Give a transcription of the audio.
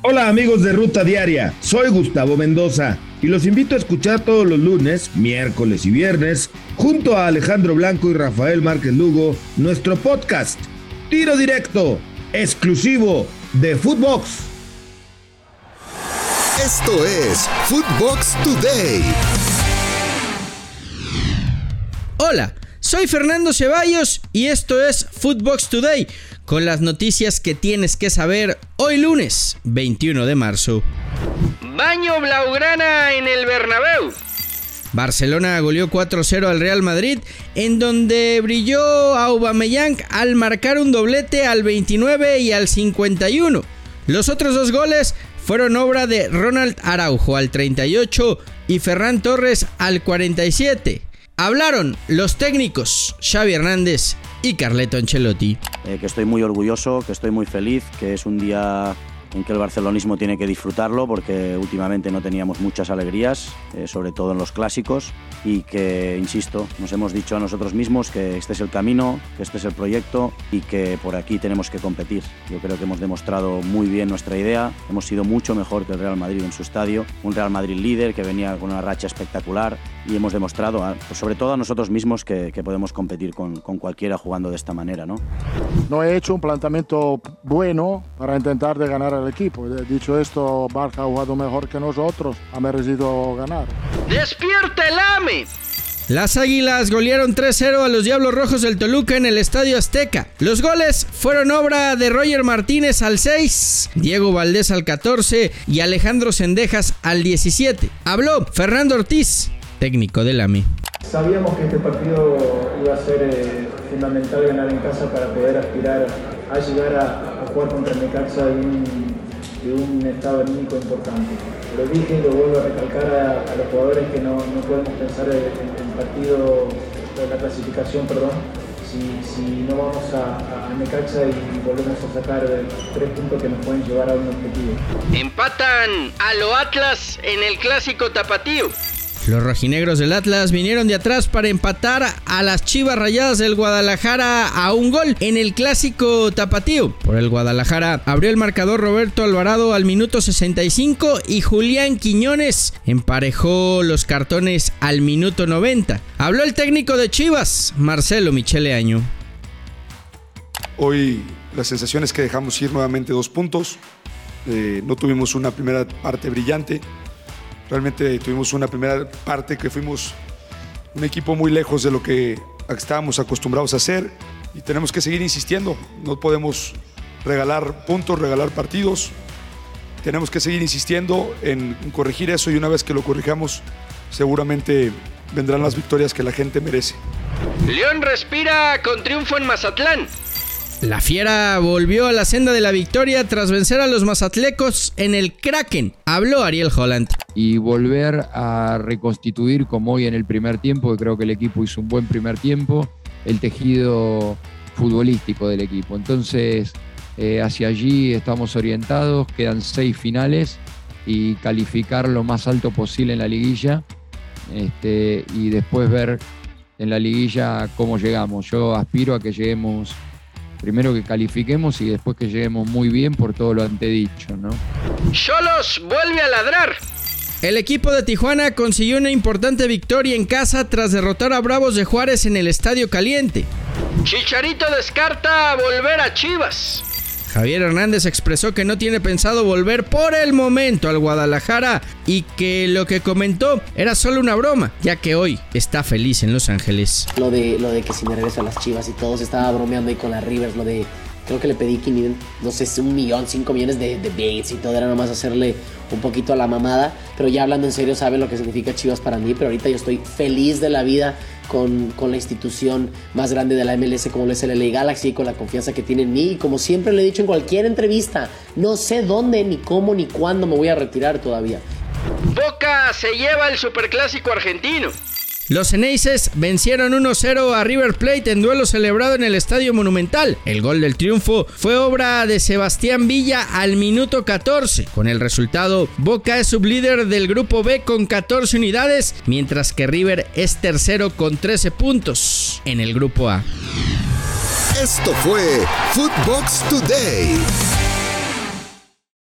Hola amigos de Ruta Diaria, soy Gustavo Mendoza y los invito a escuchar todos los lunes, miércoles y viernes, junto a Alejandro Blanco y Rafael Márquez Lugo, nuestro podcast Tiro Directo, exclusivo de Footbox. Esto es Footbox Today. Hola, soy Fernando Ceballos y esto es Footbox Today con las noticias que tienes que saber hoy lunes 21 de marzo. Baño Blaugrana en el Bernabéu. Barcelona goleó 4-0 al Real Madrid, en donde brilló Aubameyang al marcar un doblete al 29 y al 51. Los otros dos goles fueron obra de Ronald Araujo al 38 y Ferran Torres al 47. Hablaron los técnicos Xavi Hernández y Carleto Ancelotti. Eh, que estoy muy orgulloso, que estoy muy feliz, que es un día en que el barcelonismo tiene que disfrutarlo porque últimamente no teníamos muchas alegrías, eh, sobre todo en los clásicos, y que, insisto, nos hemos dicho a nosotros mismos que este es el camino, que este es el proyecto y que por aquí tenemos que competir. Yo creo que hemos demostrado muy bien nuestra idea, hemos sido mucho mejor que el Real Madrid en su estadio, un Real Madrid líder que venía con una racha espectacular y hemos demostrado, pues sobre todo a nosotros mismos, que, podemos competir con, con, cualquiera jugando de esta manera. ¿no? no he hecho un planteamiento bueno para intentar de ganar al equipo. Dicho esto, Barca ha jugado mejor que nosotros, ha merecido ganar. ¡Despierta el AME! Las Águilas golearon 3-0 a los Diablos Rojos del Toluca en el Estadio Azteca. Los goles fueron obra de Roger Martínez al 6, Diego Valdés al 14 y Alejandro Sendejas al 17. Habló Fernando Ortiz, técnico del AME. Sabíamos que este partido iba a ser eh, fundamental ganar en casa para poder aspirar a llegar a, jugar contra Necaxa de un, de un estado anímico importante. Lo dije y lo vuelvo a recalcar a, los jugadores que no, no podemos pensar en el partido, en la clasificación, perdón, si, si, no vamos a, a, Necaxa y volvemos a sacar tres puntos que nos pueden llevar a un objetivo. Empatan a lo Atlas en el clásico tapatío. Los rojinegros del Atlas vinieron de atrás para empatar a las Chivas Rayadas del Guadalajara a un gol en el clásico tapatío. Por el Guadalajara abrió el marcador Roberto Alvarado al minuto 65 y Julián Quiñones emparejó los cartones al minuto 90. Habló el técnico de Chivas, Marcelo Michele Año. Hoy la sensación es que dejamos ir nuevamente dos puntos. Eh, no tuvimos una primera parte brillante. Realmente tuvimos una primera parte que fuimos un equipo muy lejos de lo que estábamos acostumbrados a hacer y tenemos que seguir insistiendo. No podemos regalar puntos, regalar partidos. Tenemos que seguir insistiendo en corregir eso y una vez que lo corrijamos, seguramente vendrán las victorias que la gente merece. León respira con triunfo en Mazatlán. La Fiera volvió a la senda de la victoria tras vencer a los mazatlecos en el Kraken. Habló Ariel Holland. Y volver a reconstituir como hoy en el primer tiempo, que creo que el equipo hizo un buen primer tiempo, el tejido futbolístico del equipo. Entonces, eh, hacia allí estamos orientados, quedan seis finales y calificar lo más alto posible en la liguilla este, y después ver en la liguilla cómo llegamos. Yo aspiro a que lleguemos primero que califiquemos y después que lleguemos muy bien por todo lo antedicho, ¿no? Cholos vuelve a ladrar. El equipo de Tijuana consiguió una importante victoria en casa tras derrotar a Bravos de Juárez en el Estadio Caliente. Chicharito descarta volver a Chivas. Javier Hernández expresó que no tiene pensado volver por el momento al Guadalajara y que lo que comentó era solo una broma, ya que hoy está feliz en Los Ángeles. Lo de, lo de que si me regreso a las chivas y todos estaba bromeando ahí con las Rivers, lo de creo que le pedí 500, no sé, un millón, cinco millones de, de bits y todo, era nomás hacerle un poquito a la mamada, pero ya hablando en serio saben lo que significa Chivas para mí, pero ahorita yo estoy feliz de la vida con, con la institución más grande de la MLS como lo es el LA Galaxy, con la confianza que tiene en mí y como siempre le he dicho en cualquier entrevista, no sé dónde, ni cómo, ni cuándo me voy a retirar todavía. Boca se lleva el superclásico argentino. Los Eneises vencieron 1-0 a River Plate en duelo celebrado en el Estadio Monumental. El gol del triunfo fue obra de Sebastián Villa al minuto 14. Con el resultado, Boca es sublíder del grupo B con 14 unidades, mientras que River es tercero con 13 puntos en el grupo A. Esto fue Footbox Today.